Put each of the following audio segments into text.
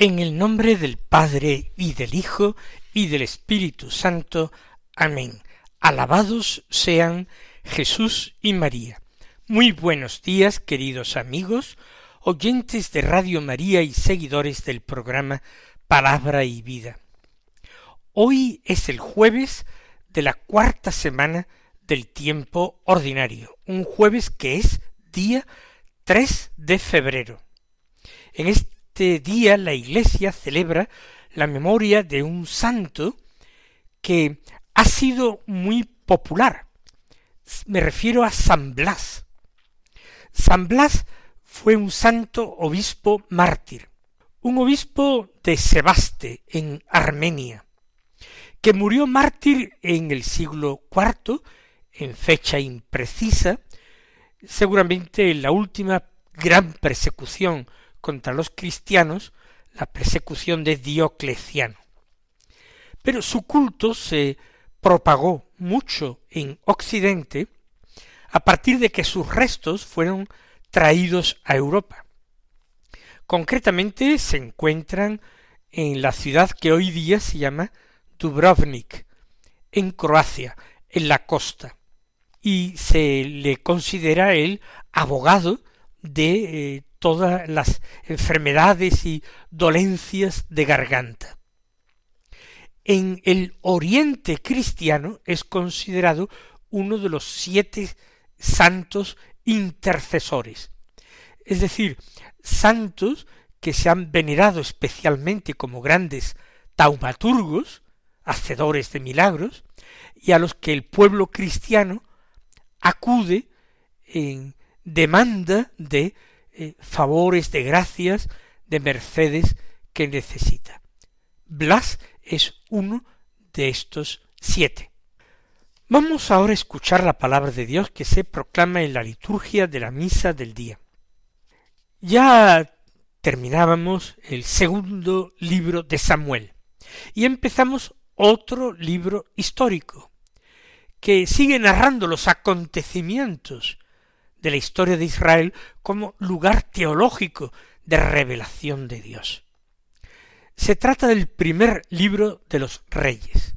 En el nombre del Padre y del Hijo y del Espíritu Santo. Amén. Alabados sean Jesús y María. Muy buenos días, queridos amigos, oyentes de Radio María y seguidores del programa Palabra y Vida. Hoy es el jueves de la cuarta semana del tiempo ordinario, un jueves que es día 3 de febrero. En este este día la Iglesia celebra la memoria de un santo que ha sido muy popular. Me refiero a San Blas. San Blas fue un santo obispo mártir, un obispo de Sebaste, en Armenia, que murió mártir en el siglo IV, en fecha imprecisa, seguramente en la última gran persecución contra los cristianos la persecución de Diocleciano. Pero su culto se propagó mucho en Occidente a partir de que sus restos fueron traídos a Europa. Concretamente se encuentran en la ciudad que hoy día se llama Dubrovnik, en Croacia, en la costa, y se le considera el abogado de eh, todas las enfermedades y dolencias de garganta. En el Oriente cristiano es considerado uno de los siete santos intercesores, es decir, santos que se han venerado especialmente como grandes taumaturgos, hacedores de milagros, y a los que el pueblo cristiano acude en demanda de eh, favores, de gracias, de mercedes que necesita. Blas es uno de estos siete. Vamos ahora a escuchar la palabra de Dios que se proclama en la liturgia de la misa del día. Ya terminábamos el segundo libro de Samuel y empezamos otro libro histórico que sigue narrando los acontecimientos de la historia de Israel como lugar teológico de revelación de Dios. Se trata del primer libro de los reyes.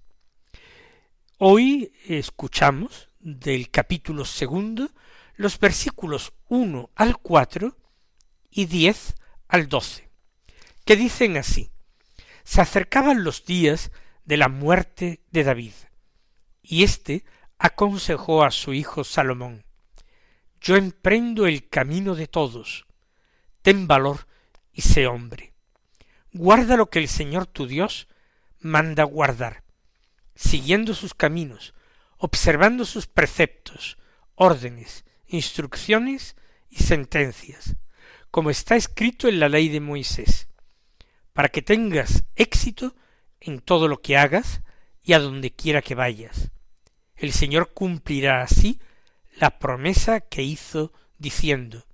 Hoy escuchamos del capítulo segundo los versículos uno al cuatro y diez al doce, que dicen así Se acercaban los días de la muerte de David, y éste aconsejó a su hijo Salomón yo emprendo el camino de todos. Ten valor y sé hombre. Guarda lo que el Señor tu Dios manda guardar, siguiendo sus caminos, observando sus preceptos, órdenes, instrucciones y sentencias, como está escrito en la ley de Moisés, para que tengas éxito en todo lo que hagas y a donde quiera que vayas. El Señor cumplirá así la promesa que hizo diciendo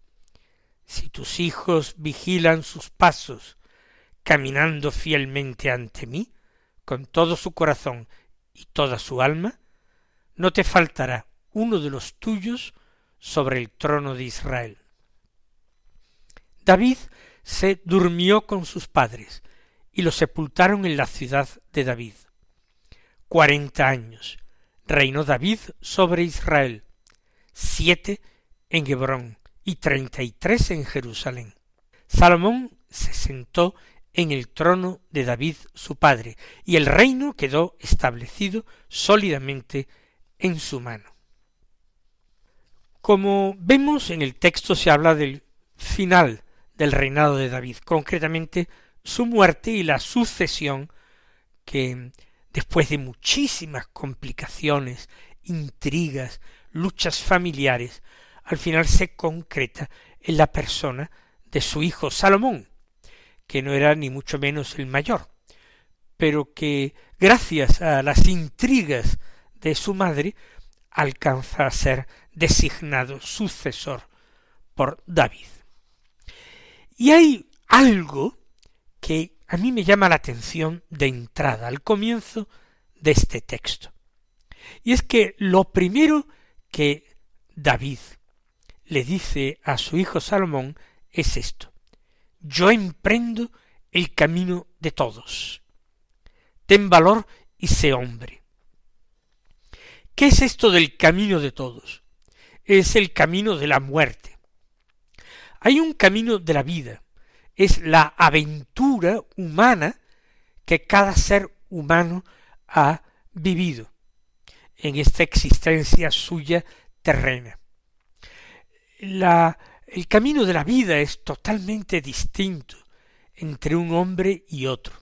Si tus hijos vigilan sus pasos, caminando fielmente ante mí, con todo su corazón y toda su alma, no te faltará uno de los tuyos sobre el trono de Israel. David se durmió con sus padres y lo sepultaron en la ciudad de David. Cuarenta años reinó David sobre Israel, siete en Hebrón y treinta y tres en Jerusalén. Salomón se sentó en el trono de David su padre, y el reino quedó establecido sólidamente en su mano. Como vemos en el texto se habla del final del reinado de David, concretamente su muerte y la sucesión que después de muchísimas complicaciones, intrigas, luchas familiares, al final se concreta en la persona de su hijo Salomón, que no era ni mucho menos el mayor, pero que gracias a las intrigas de su madre alcanza a ser designado sucesor por David. Y hay algo que a mí me llama la atención de entrada al comienzo de este texto. Y es que lo primero que David le dice a su hijo Salomón es esto. Yo emprendo el camino de todos. Ten valor y sé hombre. ¿Qué es esto del camino de todos? Es el camino de la muerte. Hay un camino de la vida, es la aventura humana que cada ser humano ha vivido en esta existencia suya terrena. El camino de la vida es totalmente distinto entre un hombre y otro.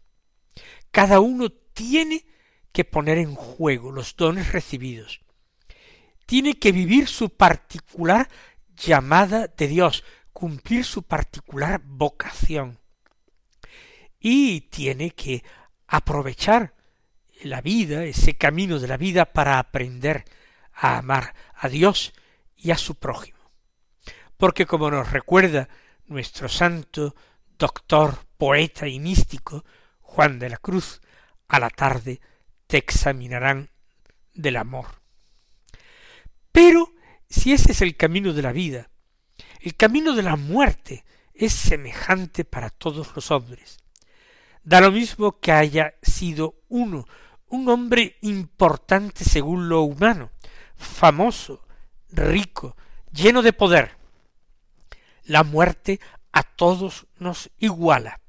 Cada uno tiene que poner en juego los dones recibidos. Tiene que vivir su particular llamada de Dios, cumplir su particular vocación. Y tiene que aprovechar la vida, ese camino de la vida para aprender a amar a Dios y a su prójimo. Porque como nos recuerda nuestro santo doctor, poeta y místico, Juan de la Cruz, a la tarde te examinarán del amor. Pero si ese es el camino de la vida, el camino de la muerte es semejante para todos los hombres. Da lo mismo que haya sido uno un hombre importante según lo humano, famoso, rico, lleno de poder. La muerte a todos nos iguala.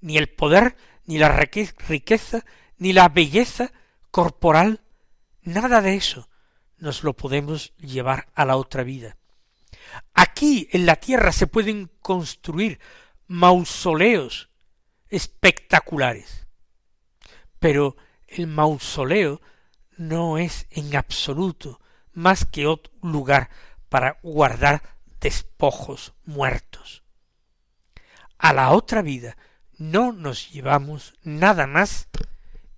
Ni el poder, ni la riqueza, ni la belleza corporal, nada de eso nos lo podemos llevar a la otra vida. Aquí en la tierra se pueden construir mausoleos espectaculares, pero el mausoleo no es en absoluto más que otro lugar para guardar despojos muertos. A la otra vida no nos llevamos nada más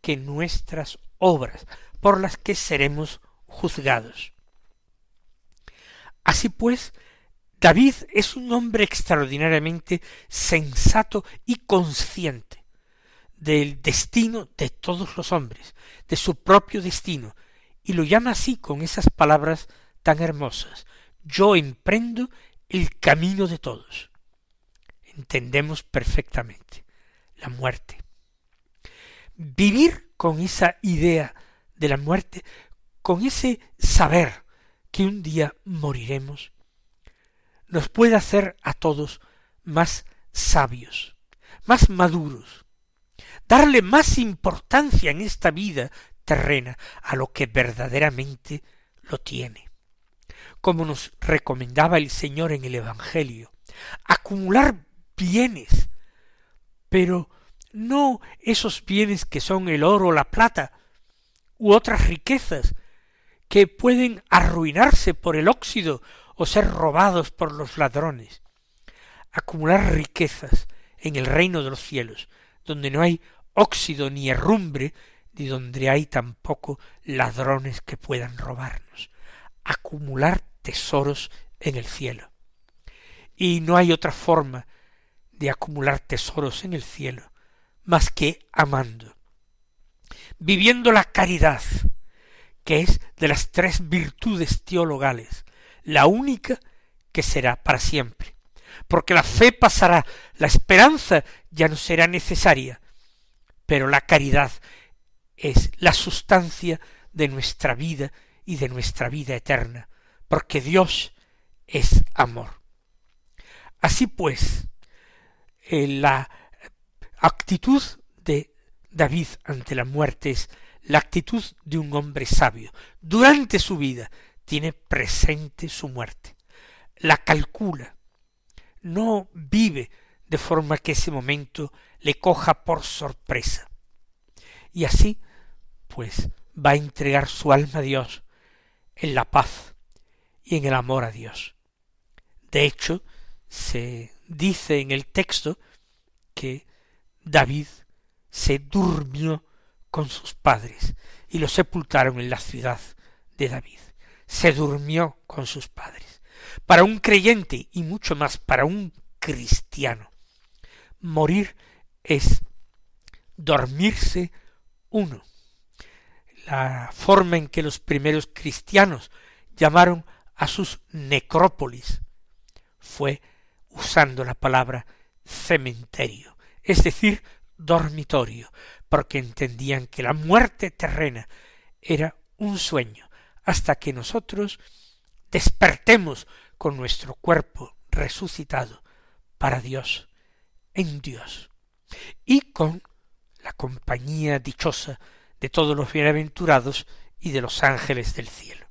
que nuestras obras por las que seremos juzgados. Así pues, David es un hombre extraordinariamente sensato y consciente del destino de todos los hombres, de su propio destino, y lo llama así con esas palabras tan hermosas. Yo emprendo el camino de todos. Entendemos perfectamente la muerte. Vivir con esa idea de la muerte, con ese saber que un día moriremos, nos puede hacer a todos más sabios, más maduros, darle más importancia en esta vida terrena a lo que verdaderamente lo tiene. Como nos recomendaba el Señor en el Evangelio, acumular bienes, pero no esos bienes que son el oro, la plata, u otras riquezas, que pueden arruinarse por el óxido o ser robados por los ladrones. Acumular riquezas en el reino de los cielos, donde no hay óxido ni herrumbre, ni donde hay tampoco ladrones que puedan robarnos. Acumular tesoros en el cielo. Y no hay otra forma de acumular tesoros en el cielo más que amando, viviendo la caridad, que es de las tres virtudes teologales, la única que será para siempre. Porque la fe pasará, la esperanza ya no será necesaria, pero la caridad es la sustancia de nuestra vida y de nuestra vida eterna, porque Dios es amor. Así pues, eh, la actitud de David ante la muerte es la actitud de un hombre sabio. Durante su vida tiene presente su muerte, la calcula, no vive de forma que ese momento le coja por sorpresa. Y así, pues, va a entregar su alma a Dios en la paz y en el amor a Dios. De hecho, se dice en el texto que David se durmió con sus padres y lo sepultaron en la ciudad de David. Se durmió con sus padres. Para un creyente y mucho más para un cristiano, morir es dormirse uno. La forma en que los primeros cristianos llamaron a sus necrópolis fue usando la palabra cementerio, es decir, dormitorio, porque entendían que la muerte terrena era un sueño, hasta que nosotros despertemos con nuestro cuerpo resucitado para Dios, en Dios, y con la compañía dichosa de todos los bienaventurados y de los ángeles del cielo.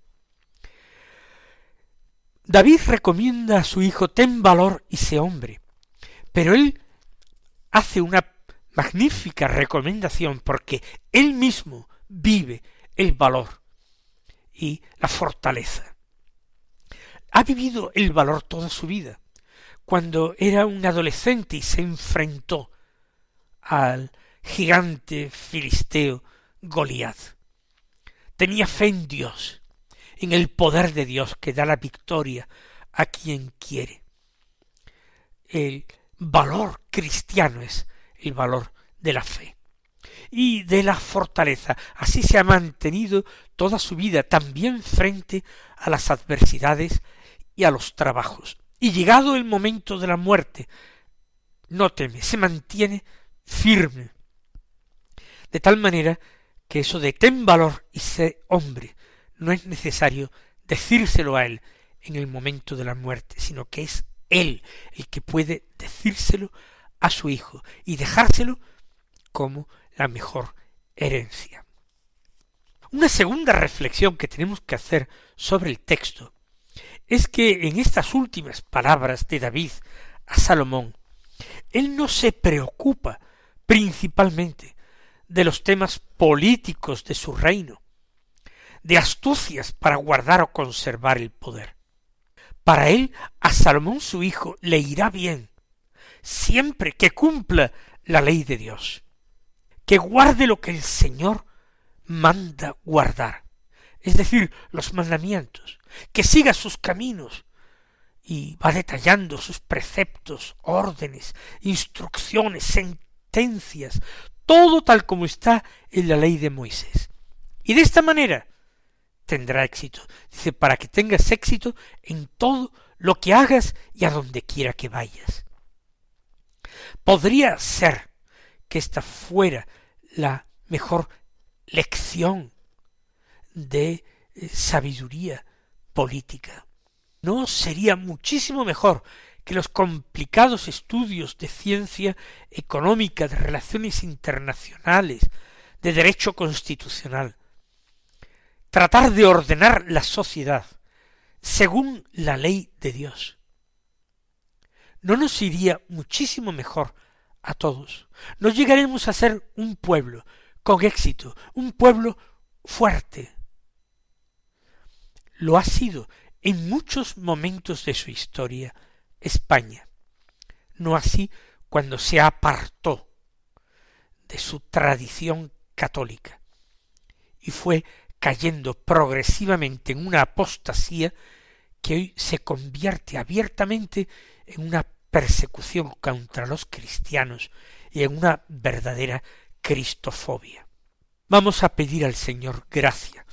David recomienda a su hijo ten valor y sé hombre, pero él hace una magnífica recomendación porque él mismo vive el valor y la fortaleza. Ha vivido el valor toda su vida. Cuando era un adolescente y se enfrentó al gigante filisteo Goliat. Tenía fe en Dios, en el poder de Dios que da la victoria a quien quiere. El valor cristiano es el valor de la fe y de la fortaleza. Así se ha mantenido toda su vida, también frente a las adversidades y a los trabajos. Y llegado el momento de la muerte, no teme, se mantiene firme. De tal manera que eso de ten valor y sé hombre no es necesario decírselo a él en el momento de la muerte, sino que es él el que puede decírselo a su hijo y dejárselo como la mejor herencia. Una segunda reflexión que tenemos que hacer sobre el texto es que en estas últimas palabras de David a Salomón, él no se preocupa principalmente de los temas políticos de su reino, de astucias para guardar o conservar el poder. Para él, a Salomón su hijo le irá bien, siempre que cumpla la ley de Dios, que guarde lo que el Señor manda guardar, es decir, los mandamientos, que siga sus caminos, y va detallando sus preceptos, órdenes, instrucciones, sentencias, todo tal como está en la ley de Moisés. Y de esta manera tendrá éxito. Dice, para que tengas éxito en todo lo que hagas y a donde quiera que vayas. Podría ser que esta fuera la mejor lección de eh, sabiduría política. ¿No sería muchísimo mejor que los complicados estudios de ciencia económica, de relaciones internacionales, de derecho constitucional, tratar de ordenar la sociedad según la ley de Dios. ¿No nos iría muchísimo mejor a todos? ¿No llegaremos a ser un pueblo con éxito, un pueblo fuerte? Lo ha sido en muchos momentos de su historia España, no así cuando se apartó de su tradición católica y fue cayendo progresivamente en una apostasía que hoy se convierte abiertamente en una persecución contra los cristianos y en una verdadera cristofobia. Vamos a pedir al Señor gracia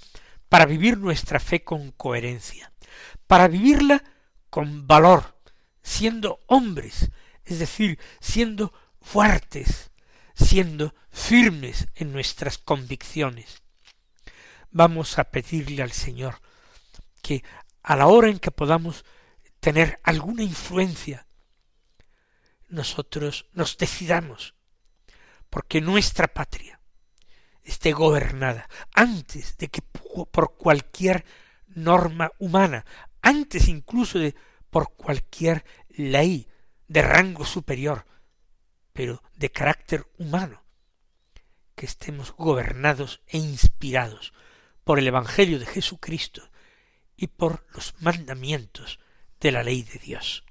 para vivir nuestra fe con coherencia, para vivirla con valor, siendo hombres, es decir, siendo fuertes, siendo firmes en nuestras convicciones. Vamos a pedirle al Señor que a la hora en que podamos tener alguna influencia, nosotros nos decidamos, porque nuestra patria esté gobernada antes de que por cualquier norma humana, antes incluso de por cualquier ley de rango superior, pero de carácter humano, que estemos gobernados e inspirados por el Evangelio de Jesucristo y por los mandamientos de la ley de Dios.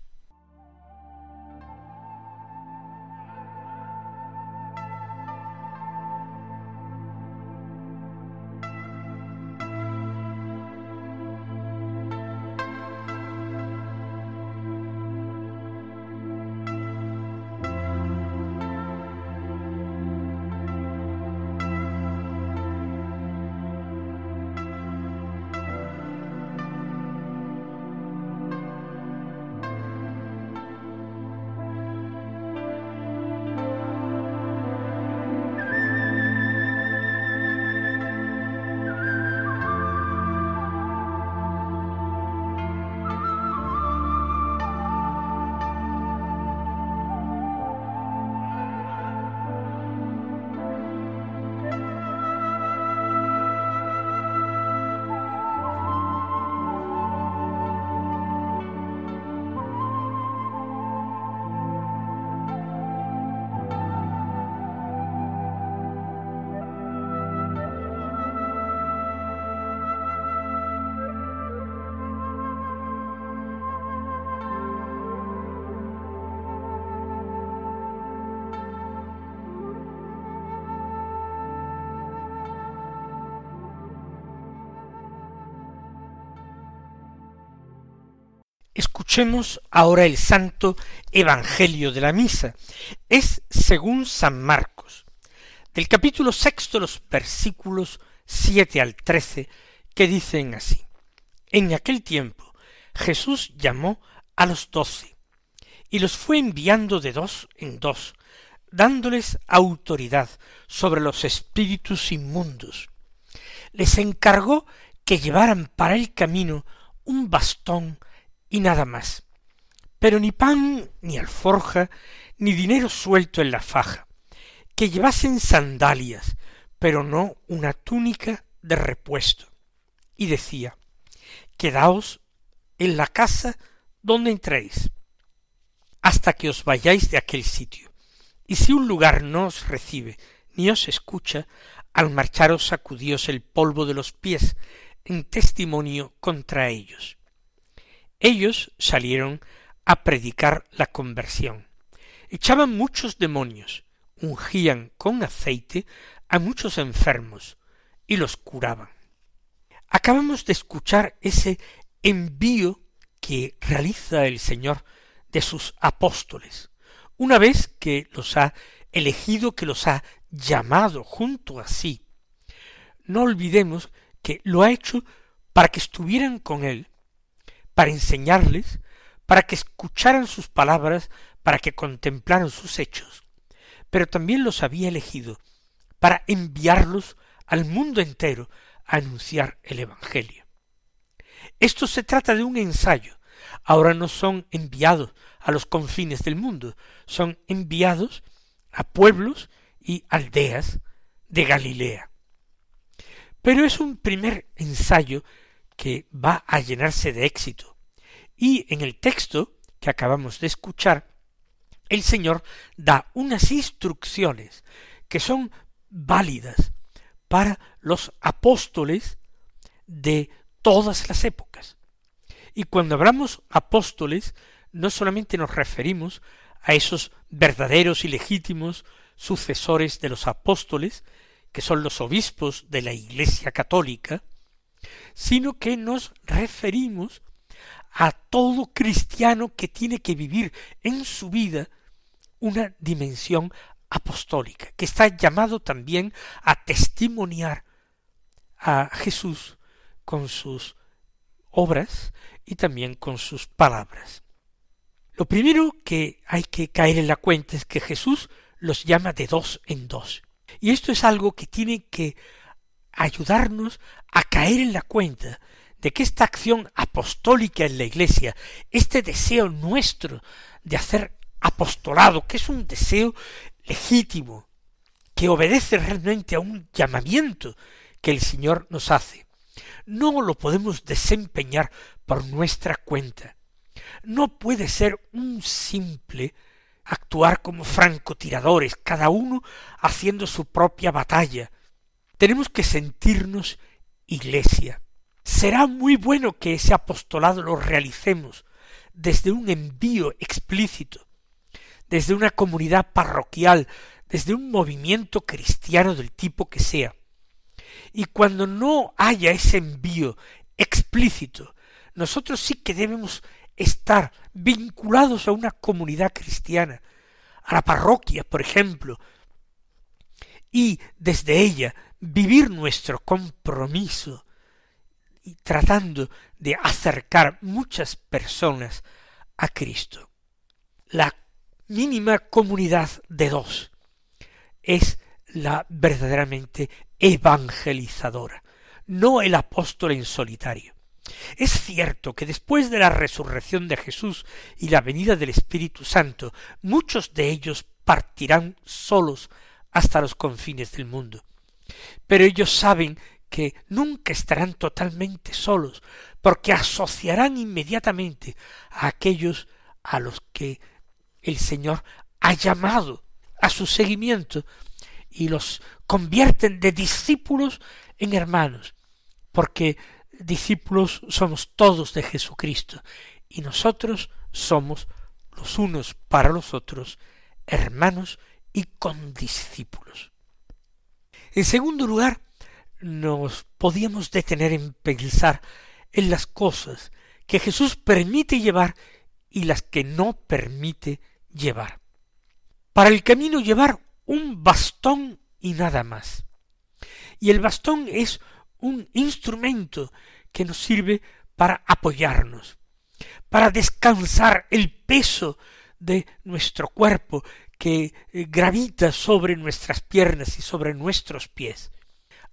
Escuchemos ahora el santo Evangelio de la misa. Es según San Marcos, del capítulo sexto, los versículos siete al trece, que dicen así. En aquel tiempo Jesús llamó a los doce, y los fue enviando de dos en dos, dándoles autoridad sobre los espíritus inmundos. Les encargó que llevaran para el camino un bastón y nada más. Pero ni pan, ni alforja, ni dinero suelto en la faja, que llevasen sandalias, pero no una túnica de repuesto. Y decía, Quedaos en la casa donde entréis, hasta que os vayáis de aquel sitio. Y si un lugar no os recibe, ni os escucha, al marcharos sacudíos el polvo de los pies, en testimonio contra ellos. Ellos salieron a predicar la conversión. Echaban muchos demonios, ungían con aceite a muchos enfermos y los curaban. Acabamos de escuchar ese envío que realiza el Señor de sus apóstoles, una vez que los ha elegido, que los ha llamado junto a sí. No olvidemos que lo ha hecho para que estuvieran con él para enseñarles, para que escucharan sus palabras, para que contemplaran sus hechos, pero también los había elegido para enviarlos al mundo entero a anunciar el Evangelio. Esto se trata de un ensayo. Ahora no son enviados a los confines del mundo, son enviados a pueblos y aldeas de Galilea. Pero es un primer ensayo que va a llenarse de éxito. Y en el texto que acabamos de escuchar, el Señor da unas instrucciones que son válidas para los apóstoles de todas las épocas. Y cuando hablamos apóstoles, no solamente nos referimos a esos verdaderos y legítimos sucesores de los apóstoles, que son los obispos de la Iglesia católica, sino que nos referimos a todo cristiano que tiene que vivir en su vida una dimensión apostólica, que está llamado también a testimoniar a Jesús con sus obras y también con sus palabras. Lo primero que hay que caer en la cuenta es que Jesús los llama de dos en dos. Y esto es algo que tiene que ayudarnos a caer en la cuenta de que esta acción apostólica en la Iglesia, este deseo nuestro de hacer apostolado, que es un deseo legítimo, que obedece realmente a un llamamiento que el Señor nos hace, no lo podemos desempeñar por nuestra cuenta. No puede ser un simple actuar como francotiradores, cada uno haciendo su propia batalla, tenemos que sentirnos iglesia. Será muy bueno que ese apostolado lo realicemos desde un envío explícito, desde una comunidad parroquial, desde un movimiento cristiano del tipo que sea. Y cuando no haya ese envío explícito, nosotros sí que debemos estar vinculados a una comunidad cristiana, a la parroquia, por ejemplo, y desde ella vivir nuestro compromiso y tratando de acercar muchas personas a Cristo. La mínima comunidad de dos es la verdaderamente evangelizadora, no el apóstol en solitario. Es cierto que después de la resurrección de Jesús y la venida del Espíritu Santo, muchos de ellos partirán solos hasta los confines del mundo. Pero ellos saben que nunca estarán totalmente solos, porque asociarán inmediatamente a aquellos a los que el Señor ha llamado a su seguimiento y los convierten de discípulos en hermanos, porque discípulos somos todos de Jesucristo y nosotros somos los unos para los otros hermanos y condiscípulos. En segundo lugar, nos podíamos detener en pensar en las cosas que Jesús permite llevar y las que no permite llevar. Para el camino llevar un bastón y nada más. Y el bastón es un instrumento que nos sirve para apoyarnos, para descansar el peso de nuestro cuerpo que eh, gravita sobre nuestras piernas y sobre nuestros pies,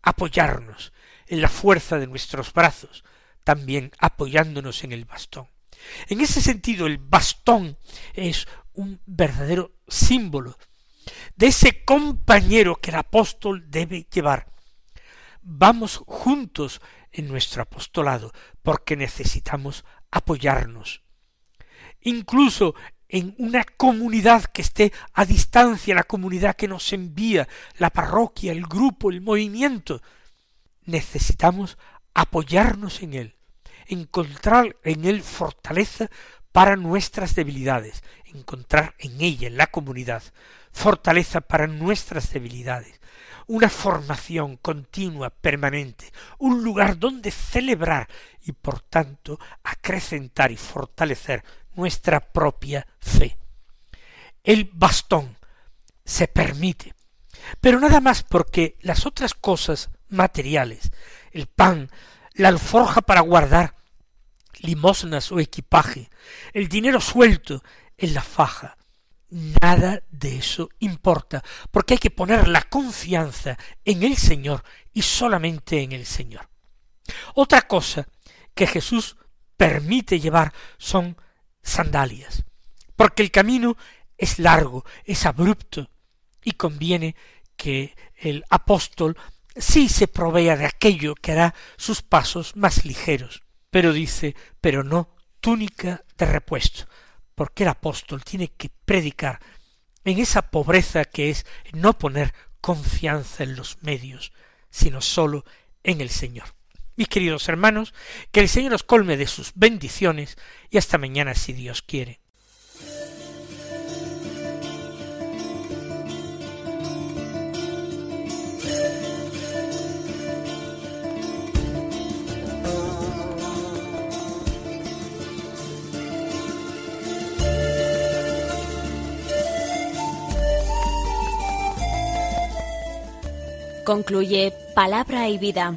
apoyarnos en la fuerza de nuestros brazos, también apoyándonos en el bastón. En ese sentido, el bastón es un verdadero símbolo de ese compañero que el apóstol debe llevar. Vamos juntos en nuestro apostolado porque necesitamos apoyarnos. Incluso en una comunidad que esté a distancia, la comunidad que nos envía, la parroquia, el grupo, el movimiento, necesitamos apoyarnos en él, encontrar en él fortaleza para nuestras debilidades, encontrar en ella, en la comunidad, fortaleza para nuestras debilidades, una formación continua, permanente, un lugar donde celebrar y por tanto acrecentar y fortalecer nuestra propia fe. El bastón se permite, pero nada más porque las otras cosas materiales, el pan, la alforja para guardar limosnas o equipaje, el dinero suelto en la faja, nada de eso importa, porque hay que poner la confianza en el Señor y solamente en el Señor. Otra cosa que Jesús permite llevar son sandalias, porque el camino es largo, es abrupto, y conviene que el apóstol sí se provea de aquello que hará sus pasos más ligeros, pero dice, pero no túnica de repuesto, porque el apóstol tiene que predicar en esa pobreza que es no poner confianza en los medios, sino sólo en el Señor. Mis queridos hermanos, que el Señor os colme de sus bendiciones y hasta mañana si Dios quiere. Concluye Palabra y Vida